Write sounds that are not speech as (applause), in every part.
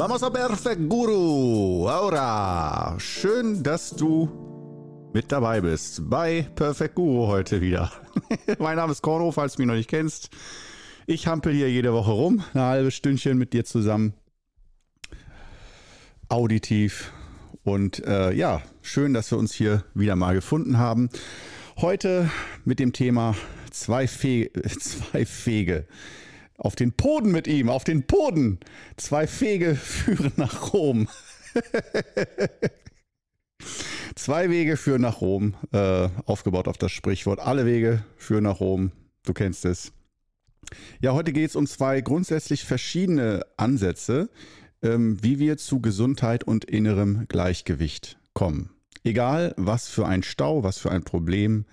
Vamos a Perfect Guru. Aura. Schön, dass du mit dabei bist bei Perfect Guru heute wieder. (laughs) mein Name ist Korno, falls du mich noch nicht kennst. Ich hampel hier jede Woche rum, ein halbes Stündchen mit dir zusammen. Auditiv. Und äh, ja, schön, dass wir uns hier wieder mal gefunden haben. Heute mit dem Thema zwei, Fe (laughs) zwei Fege. Auf den Poden mit ihm, auf den Poden. Zwei Fege führen nach Rom. (laughs) Zwei Wege führen nach Rom, äh, aufgebaut auf das Sprichwort. Alle Wege führen nach Rom. Du kennst es. Ja, heute geht es um zwei grundsätzlich verschiedene Ansätze, ähm, wie wir zu Gesundheit und innerem Gleichgewicht kommen. Egal, was für ein Stau, was für ein Problem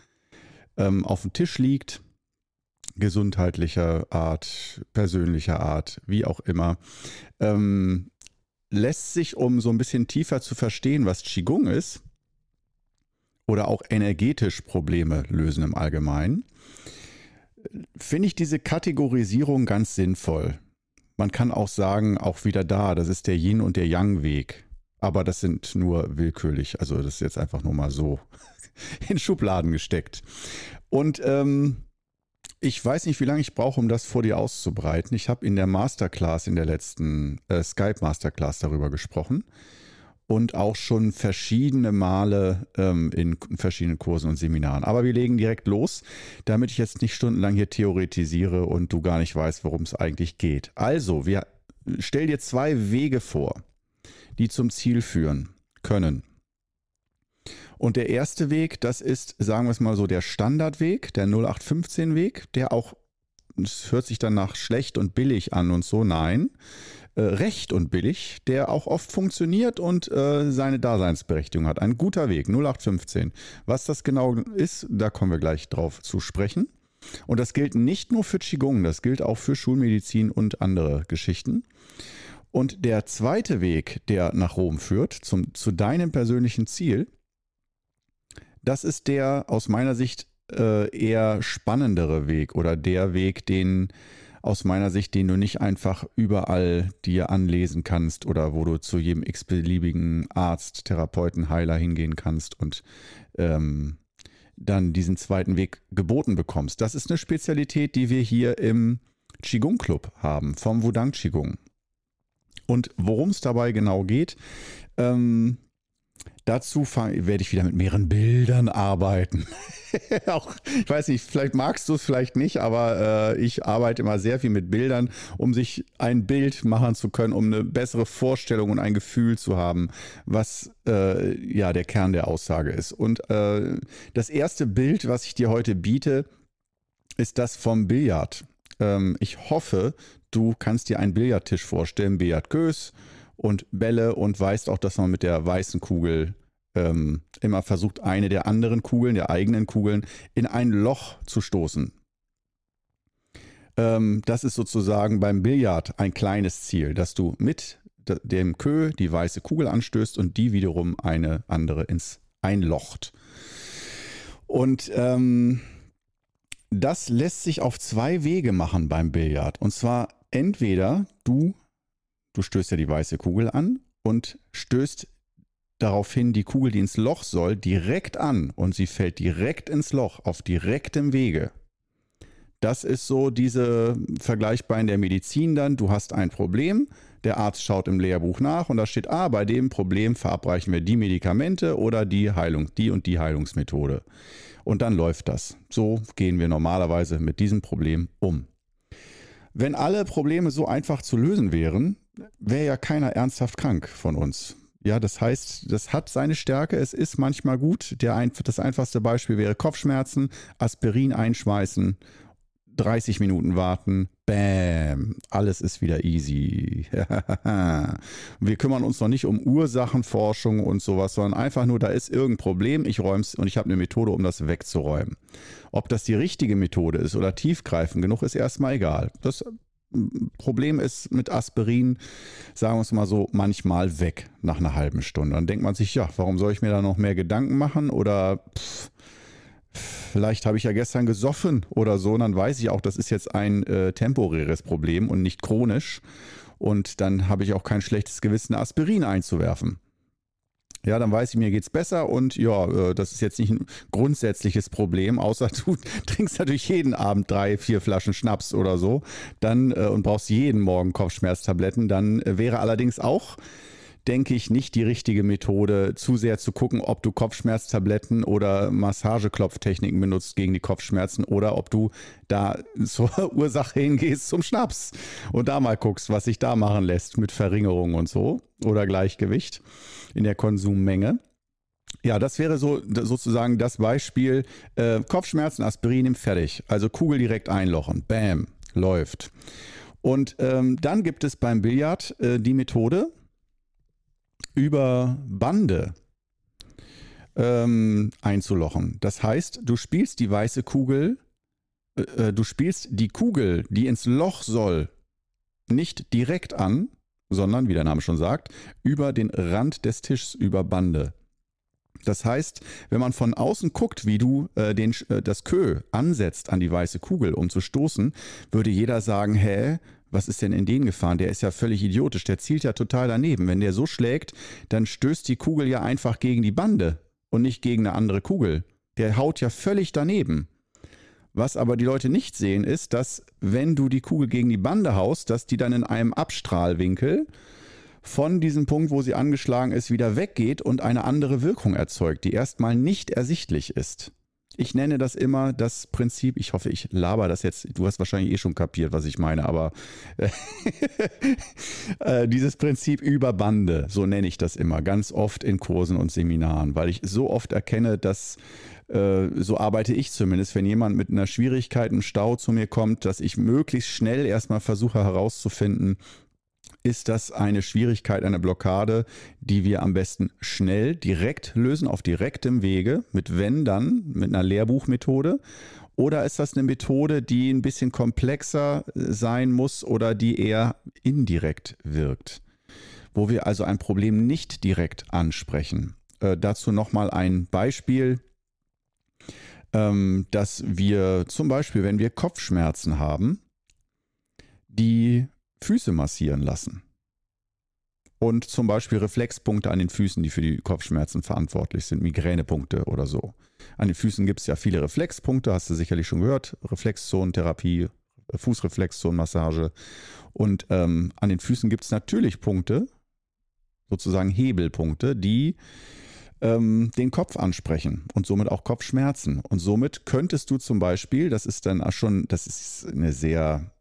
ähm, auf dem Tisch liegt, gesundheitlicher Art, persönlicher Art, wie auch immer, ähm, lässt sich, um so ein bisschen tiefer zu verstehen, was Qigong ist, oder auch energetisch Probleme lösen im Allgemeinen, finde ich diese Kategorisierung ganz sinnvoll. Man kann auch sagen, auch wieder da, das ist der Yin und der Yang-Weg. Aber das sind nur willkürlich, also das ist jetzt einfach nur mal so (laughs) in Schubladen gesteckt. Und ähm, ich weiß nicht, wie lange ich brauche, um das vor dir auszubreiten. Ich habe in der Masterclass, in der letzten äh, Skype Masterclass darüber gesprochen und auch schon verschiedene Male ähm, in verschiedenen Kursen und Seminaren. Aber wir legen direkt los, damit ich jetzt nicht stundenlang hier theoretisiere und du gar nicht weißt, worum es eigentlich geht. Also, wir stell dir zwei Wege vor, die zum Ziel führen können. Und der erste Weg, das ist, sagen wir es mal so, der Standardweg, der 0815-Weg, der auch, es hört sich dann nach schlecht und billig an und so, nein, äh, recht und billig, der auch oft funktioniert und äh, seine Daseinsberechtigung hat. Ein guter Weg, 0815. Was das genau ist, da kommen wir gleich drauf zu sprechen. Und das gilt nicht nur für Qigong, das gilt auch für Schulmedizin und andere Geschichten. Und der zweite Weg, der nach Rom führt, zum, zu deinem persönlichen Ziel, das ist der aus meiner Sicht äh, eher spannendere Weg oder der Weg, den aus meiner Sicht, den du nicht einfach überall dir anlesen kannst oder wo du zu jedem x-beliebigen Arzt, Therapeuten, Heiler hingehen kannst und ähm, dann diesen zweiten Weg geboten bekommst. Das ist eine Spezialität, die wir hier im Qigong Club haben, vom Wudang Qigong. Und worum es dabei genau geht, ähm, Dazu werde ich wieder mit mehreren Bildern arbeiten. (laughs) Auch, ich weiß nicht, vielleicht magst du es, vielleicht nicht, aber äh, ich arbeite immer sehr viel mit Bildern, um sich ein Bild machen zu können, um eine bessere Vorstellung und ein Gefühl zu haben, was äh, ja der Kern der Aussage ist. Und äh, das erste Bild, was ich dir heute biete, ist das vom Billard. Ähm, ich hoffe, du kannst dir einen Billardtisch vorstellen, Billard Gös und Bälle und weißt auch, dass man mit der weißen Kugel ähm, immer versucht, eine der anderen Kugeln, der eigenen Kugeln, in ein Loch zu stoßen. Ähm, das ist sozusagen beim Billard ein kleines Ziel, dass du mit dem Kö die weiße Kugel anstößt und die wiederum eine andere ins einlocht. Und ähm, das lässt sich auf zwei Wege machen beim Billard. Und zwar entweder du Du stößt ja die weiße Kugel an und stößt daraufhin die Kugel, die ins Loch soll, direkt an und sie fällt direkt ins Loch auf direktem Wege. Das ist so diese vergleichbar in der Medizin dann. Du hast ein Problem, der Arzt schaut im Lehrbuch nach und da steht, ah, bei dem Problem verabreichen wir die Medikamente oder die Heilung, die und die Heilungsmethode. Und dann läuft das. So gehen wir normalerweise mit diesem Problem um. Wenn alle Probleme so einfach zu lösen wären, wäre ja keiner ernsthaft krank von uns. Ja, das heißt, das hat seine Stärke. Es ist manchmal gut. Der ein, das einfachste Beispiel wäre Kopfschmerzen, Aspirin einschmeißen, 30 Minuten warten, bam, alles ist wieder easy. (laughs) Wir kümmern uns noch nicht um Ursachenforschung und sowas, sondern einfach nur, da ist irgendein Problem, ich räume es und ich habe eine Methode, um das wegzuräumen. Ob das die richtige Methode ist oder tiefgreifend genug, ist erstmal egal. Das Problem ist mit Aspirin, sagen wir es mal so, manchmal weg nach einer halben Stunde. Dann denkt man sich, ja, warum soll ich mir da noch mehr Gedanken machen? Oder pff, vielleicht habe ich ja gestern gesoffen oder so. Und dann weiß ich auch, das ist jetzt ein äh, temporäres Problem und nicht chronisch. Und dann habe ich auch kein schlechtes Gewissen, Aspirin einzuwerfen. Ja, dann weiß ich, mir geht's besser und ja, äh, das ist jetzt nicht ein grundsätzliches Problem, außer (laughs) du trinkst natürlich jeden Abend drei, vier Flaschen Schnaps oder so, dann äh, und brauchst jeden Morgen Kopfschmerztabletten, dann äh, wäre allerdings auch denke ich, nicht die richtige Methode, zu sehr zu gucken, ob du Kopfschmerztabletten oder Massageklopftechniken benutzt gegen die Kopfschmerzen oder ob du da (laughs) zur Ursache hingehst zum Schnaps und da mal guckst, was sich da machen lässt mit Verringerung und so oder Gleichgewicht in der Konsummenge. Ja, das wäre so sozusagen das Beispiel. Äh, Kopfschmerzen, Aspirin im Fertig. Also Kugel direkt einlochen. Bam, läuft. Und ähm, dann gibt es beim Billard äh, die Methode, über Bande ähm, einzulochen. Das heißt, du spielst die weiße Kugel, äh, äh, du spielst die Kugel, die ins Loch soll, nicht direkt an, sondern, wie der Name schon sagt, über den Rand des Tisches, über Bande. Das heißt, wenn man von außen guckt, wie du äh, den, äh, das Kö ansetzt an die weiße Kugel, um zu stoßen, würde jeder sagen, hä, was ist denn in den gefahren? Der ist ja völlig idiotisch, der zielt ja total daneben. Wenn der so schlägt, dann stößt die Kugel ja einfach gegen die Bande und nicht gegen eine andere Kugel. Der haut ja völlig daneben. Was aber die Leute nicht sehen, ist, dass wenn du die Kugel gegen die Bande haust, dass die dann in einem Abstrahlwinkel von diesem Punkt, wo sie angeschlagen ist, wieder weggeht und eine andere Wirkung erzeugt, die erstmal nicht ersichtlich ist. Ich nenne das immer das Prinzip, ich hoffe, ich laber das jetzt, du hast wahrscheinlich eh schon kapiert, was ich meine, aber (laughs) äh, dieses Prinzip über Bande, so nenne ich das immer, ganz oft in Kursen und Seminaren, weil ich so oft erkenne, dass äh, so arbeite ich zumindest, wenn jemand mit einer Schwierigkeit, einem Stau zu mir kommt, dass ich möglichst schnell erstmal versuche herauszufinden, ist das eine Schwierigkeit, eine Blockade, die wir am besten schnell, direkt lösen, auf direktem Wege, mit wenn dann, mit einer Lehrbuchmethode? Oder ist das eine Methode, die ein bisschen komplexer sein muss oder die eher indirekt wirkt? Wo wir also ein Problem nicht direkt ansprechen. Äh, dazu nochmal ein Beispiel, ähm, dass wir zum Beispiel, wenn wir Kopfschmerzen haben, die Füße massieren lassen. Und zum Beispiel Reflexpunkte an den Füßen, die für die Kopfschmerzen verantwortlich sind, Migränepunkte oder so. An den Füßen gibt es ja viele Reflexpunkte, hast du sicherlich schon gehört. Reflexzonentherapie, Fußreflexzonenmassage. Und ähm, an den Füßen gibt es natürlich Punkte, sozusagen Hebelpunkte, die ähm, den Kopf ansprechen und somit auch Kopfschmerzen. Und somit könntest du zum Beispiel, das ist dann auch schon, das ist eine sehr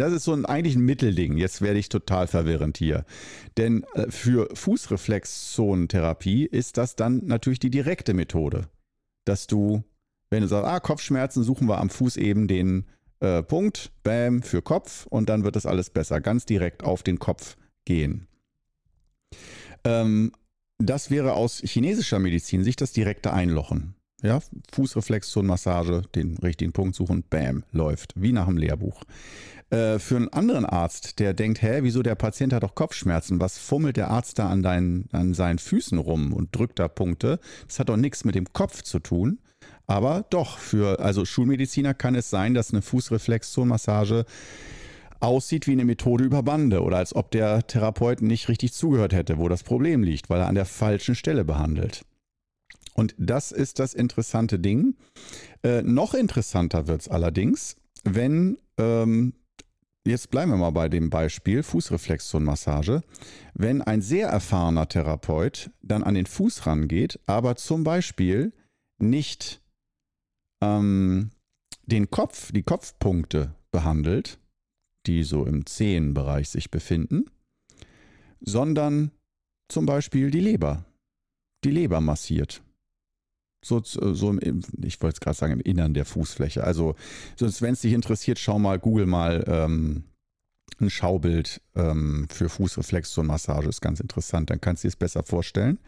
das ist so ein, eigentlich ein Mittelding. Jetzt werde ich total verwirrend hier. Denn äh, für Fußreflexzonentherapie ist das dann natürlich die direkte Methode. Dass du, wenn du sagst, ah, Kopfschmerzen, suchen wir am Fuß eben den äh, Punkt, bam, für Kopf und dann wird das alles besser. Ganz direkt auf den Kopf gehen. Ähm, das wäre aus chinesischer Medizin sich das direkte Einlochen. Ja, Fußreflexzonenmassage, den richtigen Punkt suchen, bam, läuft, wie nach dem Lehrbuch. Äh, für einen anderen Arzt, der denkt, hä, wieso der Patient hat doch Kopfschmerzen, was fummelt der Arzt da an, deinen, an seinen Füßen rum und drückt da Punkte? Das hat doch nichts mit dem Kopf zu tun. Aber doch, für also Schulmediziner kann es sein, dass eine Fußreflexzonenmassage aussieht wie eine Methode über Bande oder als ob der Therapeut nicht richtig zugehört hätte, wo das Problem liegt, weil er an der falschen Stelle behandelt. Und das ist das interessante Ding. Äh, noch interessanter wird es allerdings, wenn ähm, jetzt bleiben wir mal bei dem Beispiel Fußreflexzonenmassage. Wenn ein sehr erfahrener Therapeut dann an den Fuß rangeht, aber zum Beispiel nicht ähm, den Kopf, die Kopfpunkte behandelt, die so im Zehenbereich sich befinden, sondern zum Beispiel die Leber, die Leber massiert. So, so im, ich wollte es gerade sagen, im Innern der Fußfläche. Also, wenn es dich interessiert, schau mal, google mal ähm, ein Schaubild ähm, für Fußreflexzonenmassage. Ist ganz interessant, dann kannst du dir es besser vorstellen.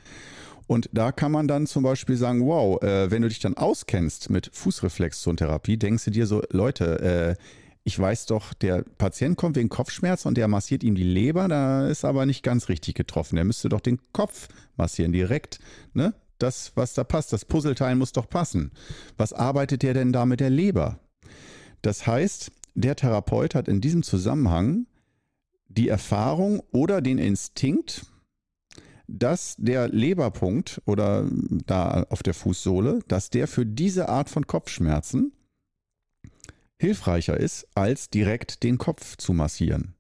Und da kann man dann zum Beispiel sagen, wow, äh, wenn du dich dann auskennst mit Fußreflexzontherapie, denkst du dir so, Leute, äh, ich weiß doch, der Patient kommt wegen Kopfschmerz und der massiert ihm die Leber, da ist aber nicht ganz richtig getroffen. Der müsste doch den Kopf massieren direkt, ne? Das, was da passt. Das Puzzleteil muss doch passen. Was arbeitet der denn da mit der Leber? Das heißt, der Therapeut hat in diesem Zusammenhang die Erfahrung oder den Instinkt, dass der Leberpunkt oder da auf der Fußsohle, dass der für diese Art von Kopfschmerzen hilfreicher ist, als direkt den Kopf zu massieren.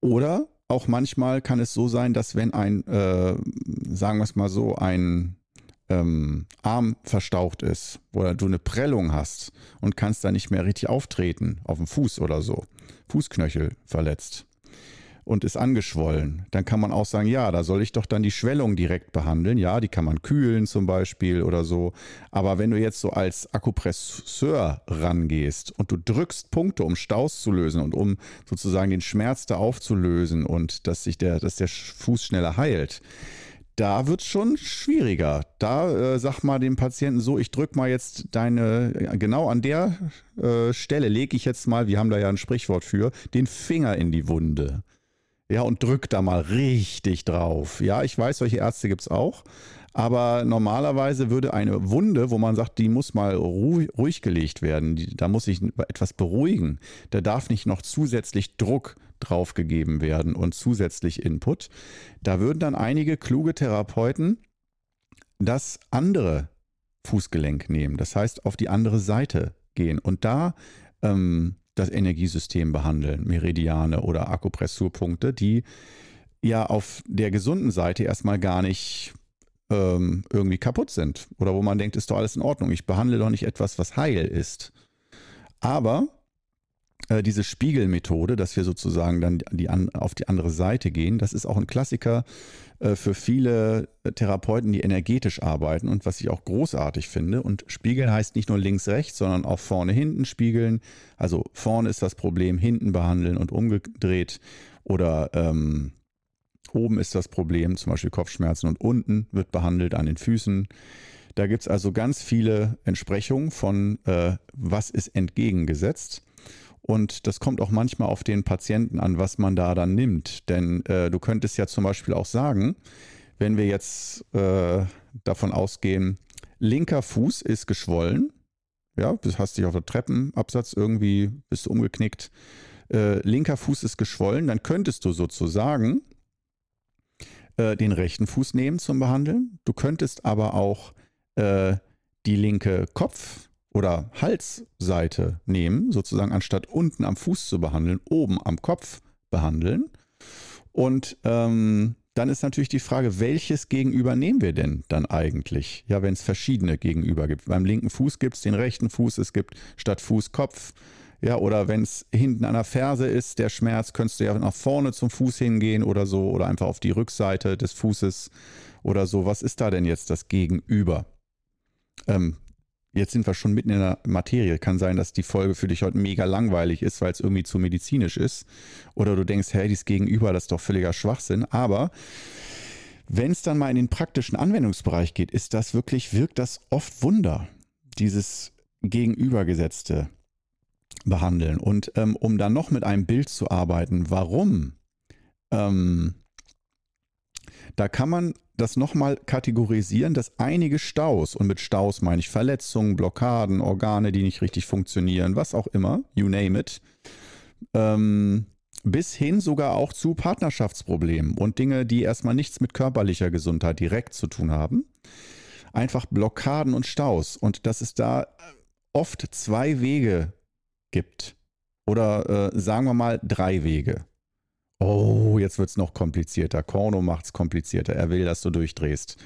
Oder auch manchmal kann es so sein, dass wenn ein, äh, sagen wir es mal so, ein ähm, Arm verstaucht ist oder du eine Prellung hast und kannst da nicht mehr richtig auftreten, auf dem Fuß oder so, Fußknöchel verletzt, und ist angeschwollen, dann kann man auch sagen, ja, da soll ich doch dann die Schwellung direkt behandeln. Ja, die kann man kühlen zum Beispiel oder so. Aber wenn du jetzt so als Akupresseur rangehst und du drückst Punkte, um Staus zu lösen und um sozusagen den Schmerz da aufzulösen und dass sich der, dass der Fuß schneller heilt, da wird es schon schwieriger. Da äh, sag mal dem Patienten so, ich drücke mal jetzt deine, genau an der äh, Stelle lege ich jetzt mal, wir haben da ja ein Sprichwort für, den Finger in die Wunde. Ja, und drück da mal richtig drauf. Ja, ich weiß, solche Ärzte gibt es auch. Aber normalerweise würde eine Wunde, wo man sagt, die muss mal ruhig, ruhig gelegt werden, die, da muss sich etwas beruhigen, da darf nicht noch zusätzlich Druck draufgegeben werden und zusätzlich Input. Da würden dann einige kluge Therapeuten das andere Fußgelenk nehmen, das heißt auf die andere Seite gehen und da ähm, das Energiesystem behandeln, Meridiane oder Akupressurpunkte, die ja auf der gesunden Seite erstmal gar nicht ähm, irgendwie kaputt sind oder wo man denkt, ist doch alles in Ordnung. Ich behandle doch nicht etwas, was heil ist. Aber diese Spiegelmethode, dass wir sozusagen dann die, auf die andere Seite gehen, das ist auch ein Klassiker äh, für viele Therapeuten, die energetisch arbeiten und was ich auch großartig finde. Und Spiegeln heißt nicht nur links, rechts, sondern auch vorne, hinten spiegeln. Also vorne ist das Problem, hinten behandeln und umgedreht. Oder ähm, oben ist das Problem, zum Beispiel Kopfschmerzen und unten wird behandelt an den Füßen. Da gibt es also ganz viele Entsprechungen von, äh, was ist entgegengesetzt. Und das kommt auch manchmal auf den Patienten an, was man da dann nimmt. Denn äh, du könntest ja zum Beispiel auch sagen, wenn wir jetzt äh, davon ausgehen, linker Fuß ist geschwollen, ja, du hast dich auf der Treppenabsatz irgendwie, bist du umgeknickt, äh, linker Fuß ist geschwollen, dann könntest du sozusagen äh, den rechten Fuß nehmen zum Behandeln. Du könntest aber auch äh, die linke Kopf- oder Halsseite nehmen, sozusagen anstatt unten am Fuß zu behandeln, oben am Kopf behandeln. Und ähm, dann ist natürlich die Frage, welches Gegenüber nehmen wir denn dann eigentlich? Ja, wenn es verschiedene Gegenüber gibt. Beim linken Fuß gibt es den rechten Fuß, es gibt statt Fuß Kopf. Ja, oder wenn es hinten an der Ferse ist, der Schmerz, könntest du ja nach vorne zum Fuß hingehen oder so, oder einfach auf die Rückseite des Fußes oder so. Was ist da denn jetzt das Gegenüber? Ähm, Jetzt sind wir schon mitten in der Materie. Kann sein, dass die Folge für dich heute mega langweilig ist, weil es irgendwie zu medizinisch ist. Oder du denkst, hey, dies Gegenüber, das ist doch völliger Schwachsinn. Aber wenn es dann mal in den praktischen Anwendungsbereich geht, ist das wirklich, wirkt das oft Wunder, dieses Gegenübergesetzte behandeln. Und ähm, um dann noch mit einem Bild zu arbeiten, warum, ähm, da kann man das nochmal kategorisieren, dass einige Staus, und mit Staus meine ich Verletzungen, Blockaden, Organe, die nicht richtig funktionieren, was auch immer, you name it, ähm, bis hin sogar auch zu Partnerschaftsproblemen und Dinge, die erstmal nichts mit körperlicher Gesundheit direkt zu tun haben. Einfach Blockaden und Staus. Und dass es da oft zwei Wege gibt. Oder äh, sagen wir mal drei Wege. Oh, jetzt wird es noch komplizierter. Korno es komplizierter. Er will, dass du durchdrehst.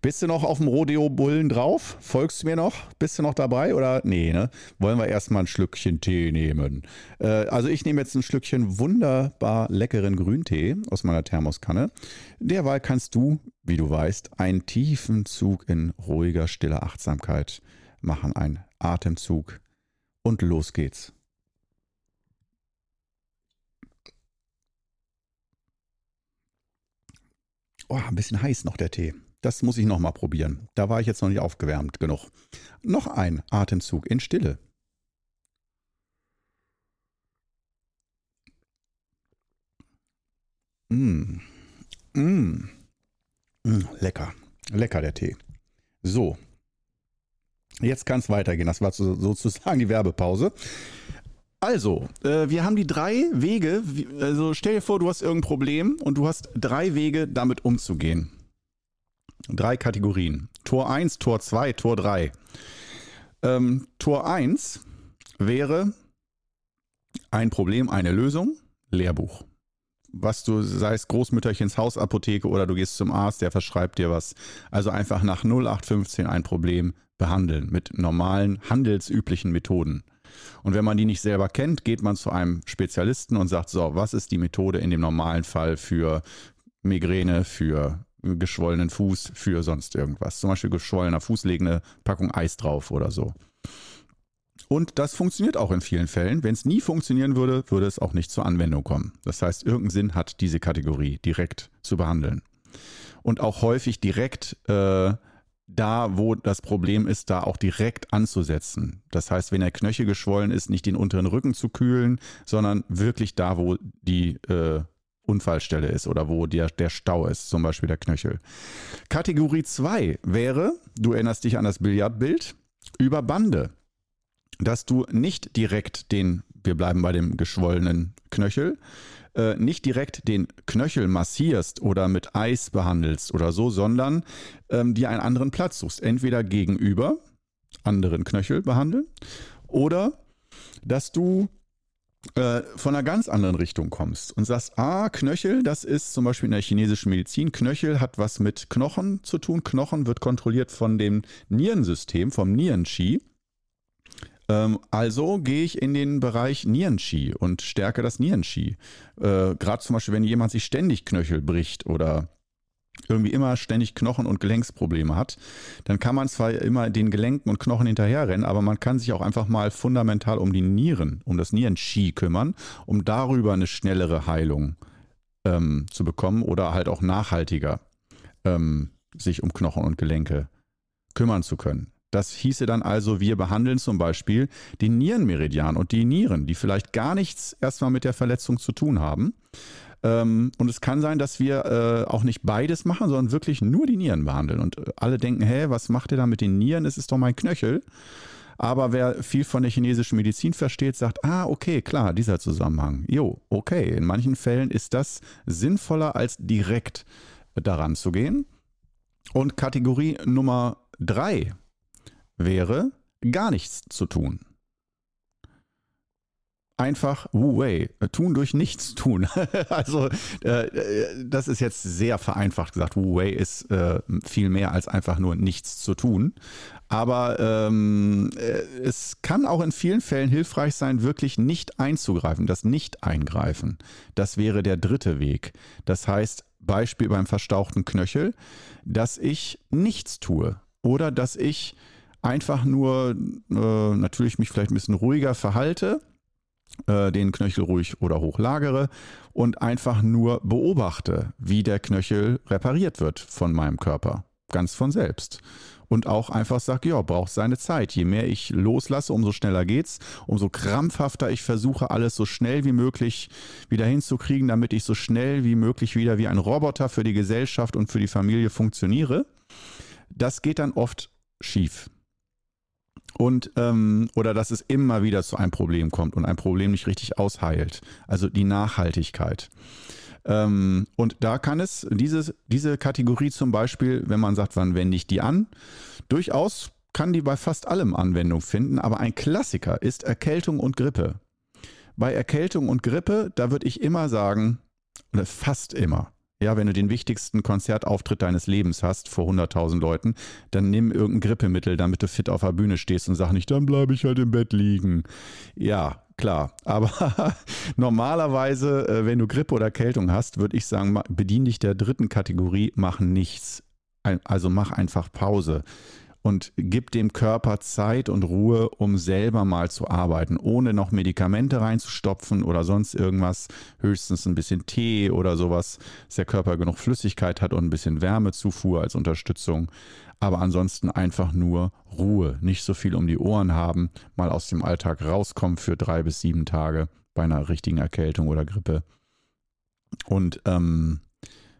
Bist du noch auf dem Rodeo-Bullen drauf? Folgst du mir noch? Bist du noch dabei? Oder nee, ne? Wollen wir erstmal ein Schlückchen Tee nehmen? Äh, also ich nehme jetzt ein Schlückchen wunderbar leckeren Grüntee aus meiner Thermoskanne. Derweil kannst du, wie du weißt, einen tiefen Zug in ruhiger, stiller Achtsamkeit machen. Ein Atemzug. Und los geht's. Oh, ein bisschen heiß noch der Tee. Das muss ich noch mal probieren. Da war ich jetzt noch nicht aufgewärmt genug. Noch ein Atemzug in Stille. Mmh. Mmh. Mmh. Lecker. Lecker der Tee. So. Jetzt kann es weitergehen. Das war sozusagen die Werbepause. Also, äh, wir haben die drei Wege. Also stell dir vor, du hast irgendein Problem und du hast drei Wege, damit umzugehen. Drei Kategorien. Tor 1, Tor 2, Tor 3. Ähm, Tor 1 wäre ein Problem, eine Lösung, Lehrbuch. Was du, sei es Großmütterchens Hausapotheke oder du gehst zum Arzt, der verschreibt dir was. Also einfach nach 0815 ein Problem behandeln mit normalen, handelsüblichen Methoden. Und wenn man die nicht selber kennt, geht man zu einem Spezialisten und sagt, so, was ist die Methode in dem normalen Fall für Migräne, für geschwollenen Fuß, für sonst irgendwas. Zum Beispiel geschwollener Fuß, lege eine Packung Eis drauf oder so. Und das funktioniert auch in vielen Fällen. Wenn es nie funktionieren würde, würde es auch nicht zur Anwendung kommen. Das heißt, irgendeinen Sinn hat diese Kategorie direkt zu behandeln. Und auch häufig direkt äh, da, wo das Problem ist, da auch direkt anzusetzen. Das heißt, wenn der Knöchel geschwollen ist, nicht den unteren Rücken zu kühlen, sondern wirklich da, wo die äh, Unfallstelle ist oder wo der, der Stau ist, zum Beispiel der Knöchel. Kategorie 2 wäre, du erinnerst dich an das Billardbild, über Bande. Dass du nicht direkt den, wir bleiben bei dem geschwollenen Knöchel, äh, nicht direkt den Knöchel massierst oder mit Eis behandelst oder so, sondern ähm, dir einen anderen Platz suchst. Entweder gegenüber anderen Knöchel behandeln oder dass du äh, von einer ganz anderen Richtung kommst und sagst, ah, Knöchel, das ist zum Beispiel in der chinesischen Medizin, Knöchel hat was mit Knochen zu tun. Knochen wird kontrolliert von dem Nierensystem, vom Nieren-Qi. Ähm, also gehe ich in den Bereich Nieren-Qi und stärke das Nieren-Qi. Äh, Gerade zum Beispiel, wenn jemand sich ständig Knöchel bricht oder irgendwie immer ständig Knochen- und Gelenksprobleme hat, dann kann man zwar immer den Gelenken und Knochen hinterherrennen, aber man kann sich auch einfach mal fundamental um die Nieren, um das Nieren-Qi kümmern, um darüber eine schnellere Heilung ähm, zu bekommen oder halt auch nachhaltiger ähm, sich um Knochen und Gelenke kümmern zu können. Das hieße dann also, wir behandeln zum Beispiel den Nierenmeridian und die Nieren, die vielleicht gar nichts erstmal mit der Verletzung zu tun haben. Ähm, und es kann sein, dass wir äh, auch nicht beides machen, sondern wirklich nur die Nieren behandeln. Und äh, alle denken, hä, was macht ihr da mit den Nieren? Es ist doch mein Knöchel. Aber wer viel von der chinesischen Medizin versteht, sagt, ah, okay, klar, dieser Zusammenhang. Jo, okay. In manchen Fällen ist das sinnvoller, als direkt daran zu gehen. Und Kategorie Nummer drei wäre, gar nichts zu tun. Einfach Wu Wei, tun durch nichts tun. (laughs) also äh, das ist jetzt sehr vereinfacht gesagt. Wu Wei ist äh, viel mehr als einfach nur nichts zu tun. Aber ähm, äh, es kann auch in vielen Fällen hilfreich sein, wirklich nicht einzugreifen, das Nicht-Eingreifen. Das wäre der dritte Weg. Das heißt, Beispiel beim verstauchten Knöchel, dass ich nichts tue oder dass ich einfach nur äh, natürlich mich vielleicht ein bisschen ruhiger verhalte, äh, den Knöchel ruhig oder hoch lagere und einfach nur beobachte, wie der Knöchel repariert wird von meinem Körper. Ganz von selbst. Und auch einfach sage, ja, braucht seine Zeit. Je mehr ich loslasse, umso schneller geht's, umso krampfhafter ich versuche, alles so schnell wie möglich wieder hinzukriegen, damit ich so schnell wie möglich wieder wie ein Roboter für die Gesellschaft und für die Familie funktioniere. Das geht dann oft schief und ähm, oder dass es immer wieder zu einem Problem kommt und ein Problem nicht richtig ausheilt. Also die Nachhaltigkeit. Ähm, und da kann es diese, diese Kategorie zum Beispiel, wenn man sagt, wann wende ich die an, durchaus kann die bei fast allem Anwendung finden, aber ein Klassiker ist Erkältung und Grippe. Bei Erkältung und Grippe, da würde ich immer sagen, oder fast immer, ja, wenn du den wichtigsten Konzertauftritt deines Lebens hast vor 100.000 Leuten, dann nimm irgendein Grippemittel, damit du fit auf der Bühne stehst und sag nicht, dann bleibe ich halt im Bett liegen. Ja, klar. (laughs) Aber normalerweise, äh, wenn du Grippe oder Erkältung hast, würde ich sagen, bedien dich der dritten Kategorie, mach nichts. Also mach einfach Pause und gib dem Körper Zeit und Ruhe, um selber mal zu arbeiten, ohne noch Medikamente reinzustopfen oder sonst irgendwas. Höchstens ein bisschen Tee oder sowas, dass der Körper genug Flüssigkeit hat und ein bisschen Wärmezufuhr als Unterstützung. Aber ansonsten einfach nur Ruhe, nicht so viel um die Ohren haben, mal aus dem Alltag rauskommen für drei bis sieben Tage bei einer richtigen Erkältung oder Grippe. Und ähm,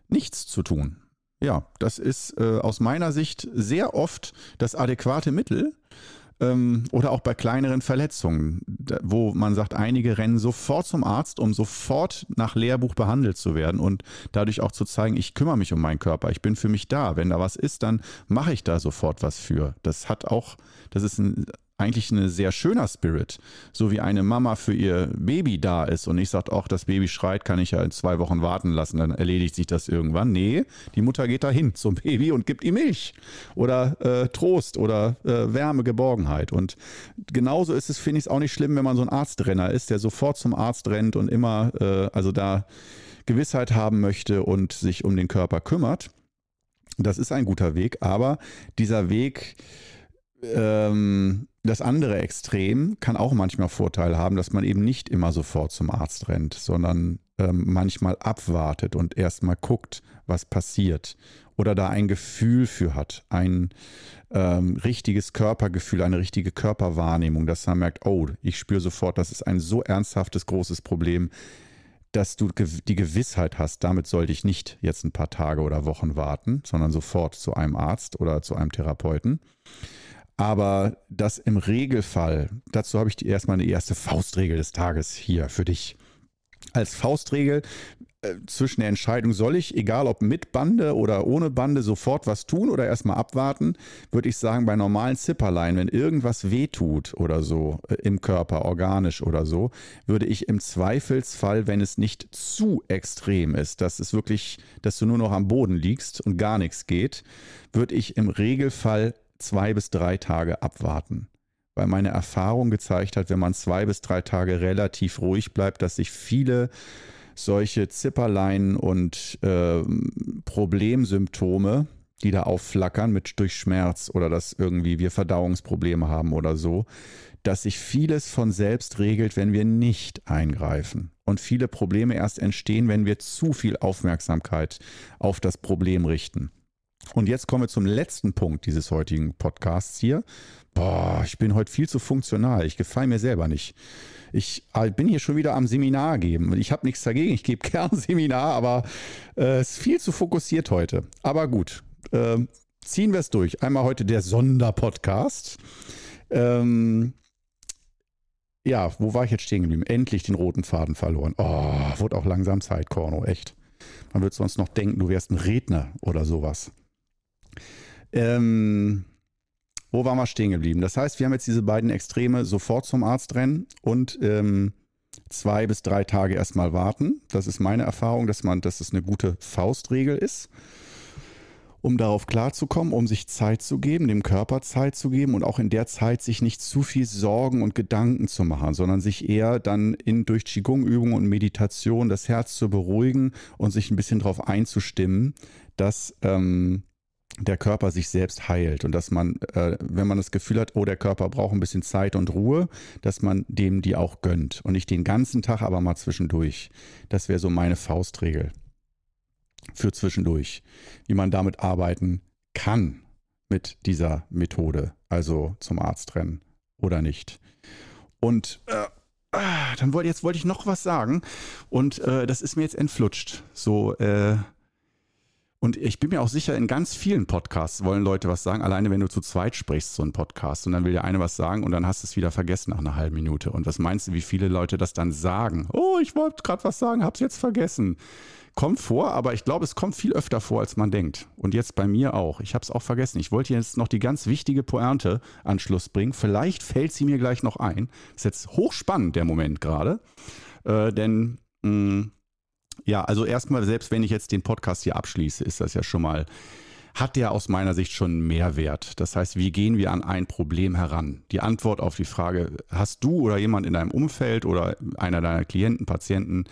nichts zu tun. Ja, das ist äh, aus meiner Sicht sehr oft das adäquate Mittel. ähm, oder auch bei kleineren Verletzungen, wo man sagt, einige rennen sofort zum Arzt, um sofort nach Lehrbuch behandelt zu werden und dadurch auch zu zeigen, ich kümmere mich um meinen Körper, ich bin für mich da. Wenn da was ist, dann mache ich da sofort was für. Das hat auch, das ist ein eigentlich ein sehr schöner Spirit. So wie eine Mama für ihr Baby da ist und ich sage, auch das Baby schreit, kann ich ja in zwei Wochen warten lassen, dann erledigt sich das irgendwann. Nee, die Mutter geht da hin zum Baby und gibt ihm Milch oder äh, Trost oder äh, Wärme, Geborgenheit. Und genauso ist es, finde ich es auch nicht schlimm, wenn man so ein Arztrenner ist, der sofort zum Arzt rennt und immer, äh, also da Gewissheit haben möchte und sich um den Körper kümmert. Das ist ein guter Weg, aber dieser Weg, ähm, das andere Extrem kann auch manchmal Vorteil haben, dass man eben nicht immer sofort zum Arzt rennt, sondern ähm, manchmal abwartet und erstmal guckt, was passiert. Oder da ein Gefühl für hat, ein ähm, richtiges Körpergefühl, eine richtige Körperwahrnehmung, dass man merkt, oh, ich spüre sofort, das ist ein so ernsthaftes, großes Problem, dass du die Gewissheit hast, damit sollte ich nicht jetzt ein paar Tage oder Wochen warten, sondern sofort zu einem Arzt oder zu einem Therapeuten. Aber das im Regelfall, dazu habe ich die erstmal eine erste Faustregel des Tages hier für dich. Als Faustregel äh, zwischen der Entscheidung, soll ich, egal ob mit Bande oder ohne Bande, sofort was tun oder erstmal abwarten, würde ich sagen, bei normalen Zipperlein, wenn irgendwas wehtut oder so äh, im Körper, organisch oder so, würde ich im Zweifelsfall, wenn es nicht zu extrem ist, dass es wirklich, dass du nur noch am Boden liegst und gar nichts geht, würde ich im Regelfall zwei bis drei Tage abwarten. Weil meine Erfahrung gezeigt hat, wenn man zwei bis drei Tage relativ ruhig bleibt, dass sich viele solche Zipperlein und äh, Problemsymptome, die da aufflackern mit durch Schmerz oder dass irgendwie wir Verdauungsprobleme haben oder so, dass sich vieles von selbst regelt, wenn wir nicht eingreifen. Und viele Probleme erst entstehen, wenn wir zu viel Aufmerksamkeit auf das Problem richten. Und jetzt kommen wir zum letzten Punkt dieses heutigen Podcasts hier. Boah, ich bin heute viel zu funktional. Ich gefalle mir selber nicht. Ich äh, bin hier schon wieder am Seminar geben. Ich habe nichts dagegen. Ich gebe (laughs) gern Seminar, aber äh, es äh, ist viel zu fokussiert heute. Aber gut, äh, ziehen wir es durch. Einmal heute der Sonderpodcast. Ähm, ja, wo war ich jetzt stehen geblieben? Endlich den roten Faden verloren. Oh, wurde auch langsam Zeit, Korno, echt. Man wird sonst noch denken, du wärst ein Redner oder sowas. Ähm, wo waren wir stehen geblieben? Das heißt, wir haben jetzt diese beiden Extreme sofort zum Arzt rennen und ähm, zwei bis drei Tage erstmal warten. Das ist meine Erfahrung, dass man, dass es eine gute Faustregel ist, um darauf klarzukommen, um sich Zeit zu geben, dem Körper Zeit zu geben und auch in der Zeit sich nicht zu viel Sorgen und Gedanken zu machen, sondern sich eher dann in, durch Qigong-Übungen und Meditation das Herz zu beruhigen und sich ein bisschen darauf einzustimmen, dass ähm, der Körper sich selbst heilt und dass man, äh, wenn man das Gefühl hat, oh, der Körper braucht ein bisschen Zeit und Ruhe, dass man dem die auch gönnt und nicht den ganzen Tag, aber mal zwischendurch. Das wäre so meine Faustregel für zwischendurch, wie man damit arbeiten kann mit dieser Methode, also zum Arzt rennen oder nicht. Und äh, ah, dann wollte jetzt wollte ich noch was sagen und äh, das ist mir jetzt entflutscht. So äh, und ich bin mir auch sicher, in ganz vielen Podcasts wollen Leute was sagen. Alleine wenn du zu zweit sprichst, so ein Podcast, und dann will der eine was sagen und dann hast du es wieder vergessen nach einer halben Minute. Und was meinst du, wie viele Leute das dann sagen? Oh, ich wollte gerade was sagen, hab's jetzt vergessen. Kommt vor, aber ich glaube, es kommt viel öfter vor, als man denkt. Und jetzt bei mir auch. Ich habe es auch vergessen. Ich wollte jetzt noch die ganz wichtige Pointe an Schluss bringen. Vielleicht fällt sie mir gleich noch ein. Ist jetzt hochspannend, der Moment gerade. Äh, denn mh, mm, ja, also erstmal, selbst wenn ich jetzt den Podcast hier abschließe, ist das ja schon mal, hat der aus meiner Sicht schon Mehrwert. Das heißt, wie gehen wir an ein Problem heran? Die Antwort auf die Frage, hast du oder jemand in deinem Umfeld oder einer deiner Klienten, Patienten,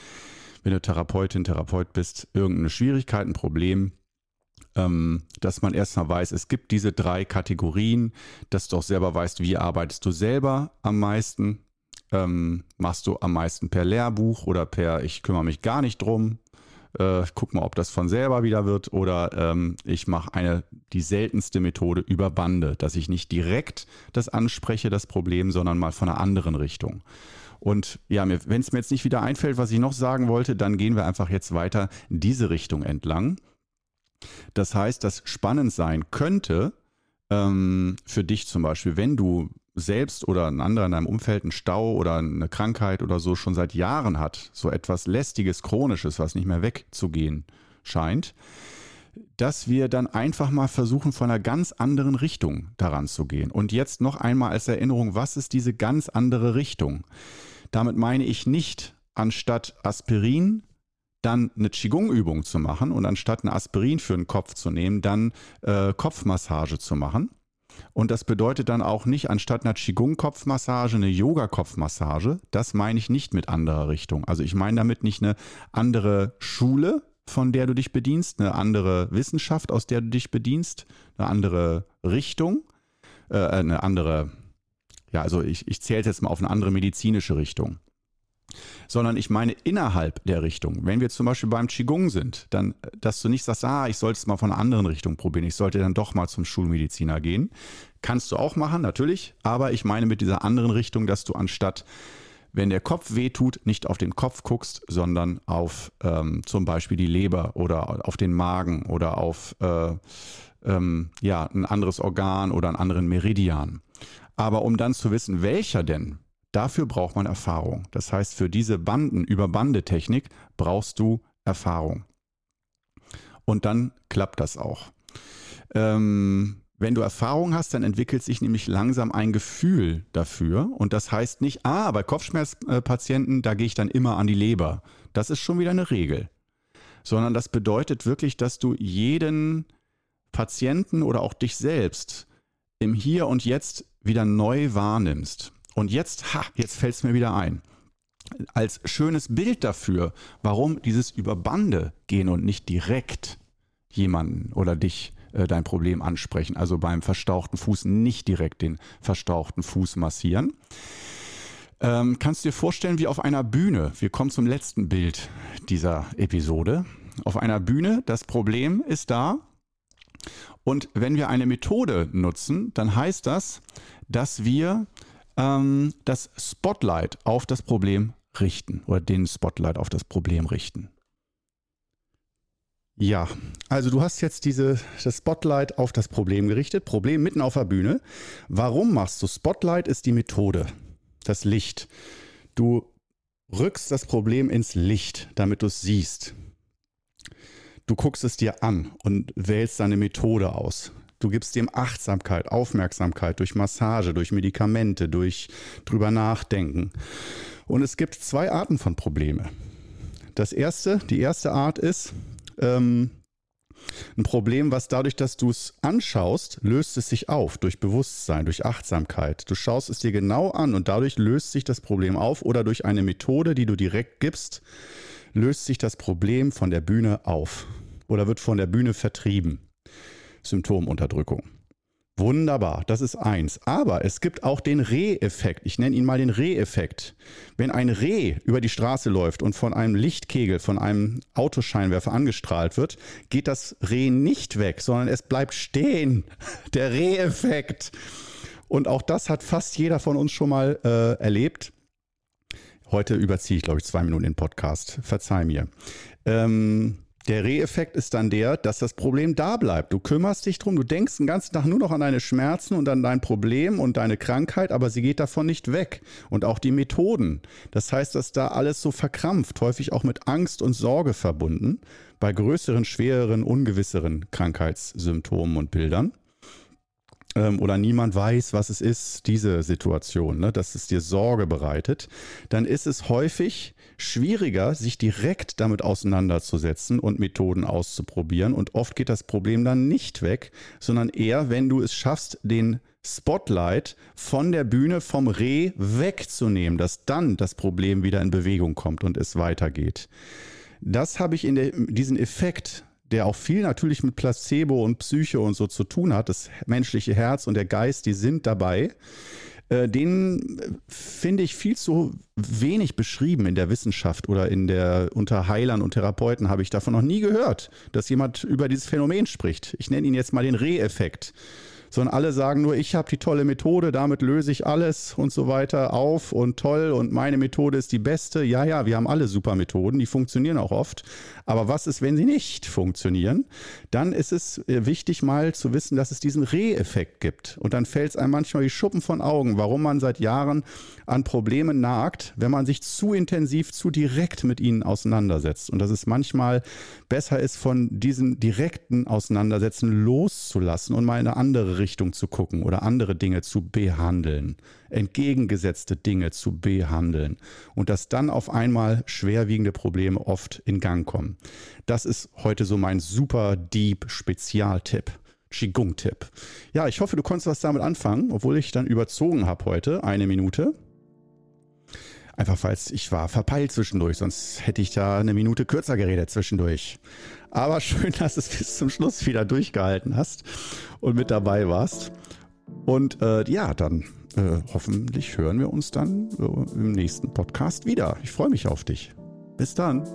wenn du Therapeutin, Therapeut bist, irgendeine Schwierigkeit, ein Problem, ähm, dass man erstmal weiß, es gibt diese drei Kategorien, dass du auch selber weißt, wie arbeitest du selber am meisten, ähm, machst du am meisten per Lehrbuch oder per ich kümmere mich gar nicht drum. Äh, guck mal, ob das von selber wieder wird. Oder ähm, ich mache eine die seltenste Methode über Bande, dass ich nicht direkt das anspreche, das Problem, sondern mal von einer anderen Richtung. Und ja, wenn es mir jetzt nicht wieder einfällt, was ich noch sagen wollte, dann gehen wir einfach jetzt weiter diese Richtung entlang. Das heißt, dass spannend sein könnte, ähm, für dich zum Beispiel, wenn du selbst oder ein anderer in deinem Umfeld einen Stau oder eine Krankheit oder so schon seit Jahren hat, so etwas lästiges, chronisches, was nicht mehr wegzugehen scheint, dass wir dann einfach mal versuchen, von einer ganz anderen Richtung daran zu gehen. Und jetzt noch einmal als Erinnerung, was ist diese ganz andere Richtung? Damit meine ich nicht, anstatt Aspirin dann eine Qigong-Übung zu machen und anstatt eine Aspirin für den Kopf zu nehmen, dann äh, Kopfmassage zu machen. Und das bedeutet dann auch nicht anstatt einer Qigong-Kopfmassage eine Yoga-Kopfmassage. Das meine ich nicht mit anderer Richtung. Also ich meine damit nicht eine andere Schule, von der du dich bedienst, eine andere Wissenschaft, aus der du dich bedienst, eine andere Richtung, äh, eine andere, ja, also ich, ich zähle jetzt mal auf eine andere medizinische Richtung. Sondern ich meine innerhalb der Richtung. Wenn wir zum Beispiel beim Qigong sind, dann, dass du nicht sagst, ah, ich sollte es mal von einer anderen Richtung probieren, ich sollte dann doch mal zum Schulmediziner gehen. Kannst du auch machen, natürlich, aber ich meine mit dieser anderen Richtung, dass du anstatt wenn der Kopf wehtut, nicht auf den Kopf guckst, sondern auf ähm, zum Beispiel die Leber oder auf den Magen oder auf äh, ähm, ja, ein anderes Organ oder einen anderen Meridian. Aber um dann zu wissen, welcher denn, dafür braucht man Erfahrung. Das heißt, für diese Banden über Bandetechnik brauchst du Erfahrung. Und dann klappt das auch. Ähm, wenn du Erfahrung hast, dann entwickelt sich nämlich langsam ein Gefühl dafür. Und das heißt nicht, ah, bei Kopfschmerzpatienten, da gehe ich dann immer an die Leber. Das ist schon wieder eine Regel. Sondern das bedeutet wirklich, dass du jeden Patienten oder auch dich selbst im Hier und Jetzt wieder neu wahrnimmst. Und jetzt, ha, jetzt fällt es mir wieder ein. Als schönes Bild dafür, warum dieses über Bande gehen und nicht direkt jemanden oder dich äh, dein Problem ansprechen. Also beim verstauchten Fuß nicht direkt den verstauchten Fuß massieren. Ähm, kannst du dir vorstellen, wie auf einer Bühne, wir kommen zum letzten Bild dieser Episode, auf einer Bühne, das Problem ist da. Und wenn wir eine Methode nutzen, dann heißt das, dass wir ähm, das Spotlight auf das Problem richten oder den Spotlight auf das Problem richten. Ja, also du hast jetzt diese, das Spotlight auf das Problem gerichtet, Problem mitten auf der Bühne. Warum machst du? Spotlight ist die Methode, das Licht. Du rückst das Problem ins Licht, damit du es siehst. Du guckst es dir an und wählst deine Methode aus. Du gibst dem Achtsamkeit, Aufmerksamkeit durch Massage, durch Medikamente, durch drüber nachdenken. Und es gibt zwei Arten von Probleme. Das erste, die erste Art ist, ähm, ein Problem, was dadurch, dass du es anschaust, löst es sich auf durch Bewusstsein, durch Achtsamkeit. Du schaust es dir genau an und dadurch löst sich das Problem auf oder durch eine Methode, die du direkt gibst, löst sich das Problem von der Bühne auf oder wird von der Bühne vertrieben. Symptomunterdrückung. Wunderbar, das ist eins. Aber es gibt auch den Reh-Effekt. Ich nenne ihn mal den Reh-Effekt. Wenn ein Reh über die Straße läuft und von einem Lichtkegel, von einem Autoscheinwerfer angestrahlt wird, geht das Reh nicht weg, sondern es bleibt stehen. (laughs) Der Reh-Effekt. Und auch das hat fast jeder von uns schon mal äh, erlebt. Heute überziehe ich, glaube ich, zwei Minuten den Podcast. Verzeih mir. Ähm, der Reheffekt ist dann der, dass das Problem da bleibt. Du kümmerst dich drum, du denkst den ganzen Tag nur noch an deine Schmerzen und an dein Problem und deine Krankheit, aber sie geht davon nicht weg. Und auch die Methoden. Das heißt, dass da alles so verkrampft, häufig auch mit Angst und Sorge verbunden, bei größeren, schwereren, ungewisseren Krankheitssymptomen und Bildern ähm, oder niemand weiß, was es ist, diese Situation, ne, dass es dir Sorge bereitet, dann ist es häufig schwieriger, sich direkt damit auseinanderzusetzen und Methoden auszuprobieren. Und oft geht das Problem dann nicht weg, sondern eher, wenn du es schaffst, den Spotlight von der Bühne vom Reh wegzunehmen, dass dann das Problem wieder in Bewegung kommt und es weitergeht. Das habe ich in der, diesen Effekt der auch viel natürlich mit Placebo und Psyche und so zu tun hat. Das menschliche Herz und der Geist, die sind dabei. Äh, den äh, finde ich viel zu wenig beschrieben in der Wissenschaft oder in der unter Heilern und Therapeuten habe ich davon noch nie gehört, dass jemand über dieses Phänomen spricht. Ich nenne ihn jetzt mal den Reh-Effekt. Sondern alle sagen nur, ich habe die tolle Methode, damit löse ich alles und so weiter auf und toll und meine Methode ist die beste. Ja, ja, wir haben alle super Methoden, die funktionieren auch oft. Aber was ist, wenn sie nicht funktionieren? Dann ist es äh, wichtig mal zu wissen, dass es diesen Reh-Effekt gibt. Und dann fällt es einem manchmal wie Schuppen von Augen, warum man seit Jahren an Problemen nagt, wenn man sich zu intensiv, zu direkt mit ihnen auseinandersetzt. Und dass es manchmal besser ist, von diesem direkten Auseinandersetzen loszulassen und mal in eine andere Richtung zu gucken oder andere Dinge zu behandeln, entgegengesetzte Dinge zu behandeln und dass dann auf einmal schwerwiegende Probleme oft in Gang kommen. Das ist heute so mein super deep Spezialtipp. Qigong-Tipp. Ja, ich hoffe, du konntest was damit anfangen, obwohl ich dann überzogen habe heute, eine Minute. Einfach falls ich war verpeilt zwischendurch, sonst hätte ich da eine Minute kürzer geredet zwischendurch. Aber schön, dass du es bis zum Schluss wieder durchgehalten hast und mit dabei warst. Und äh, ja, dann äh, hoffentlich hören wir uns dann äh, im nächsten Podcast wieder. Ich freue mich auf dich. Bis dann.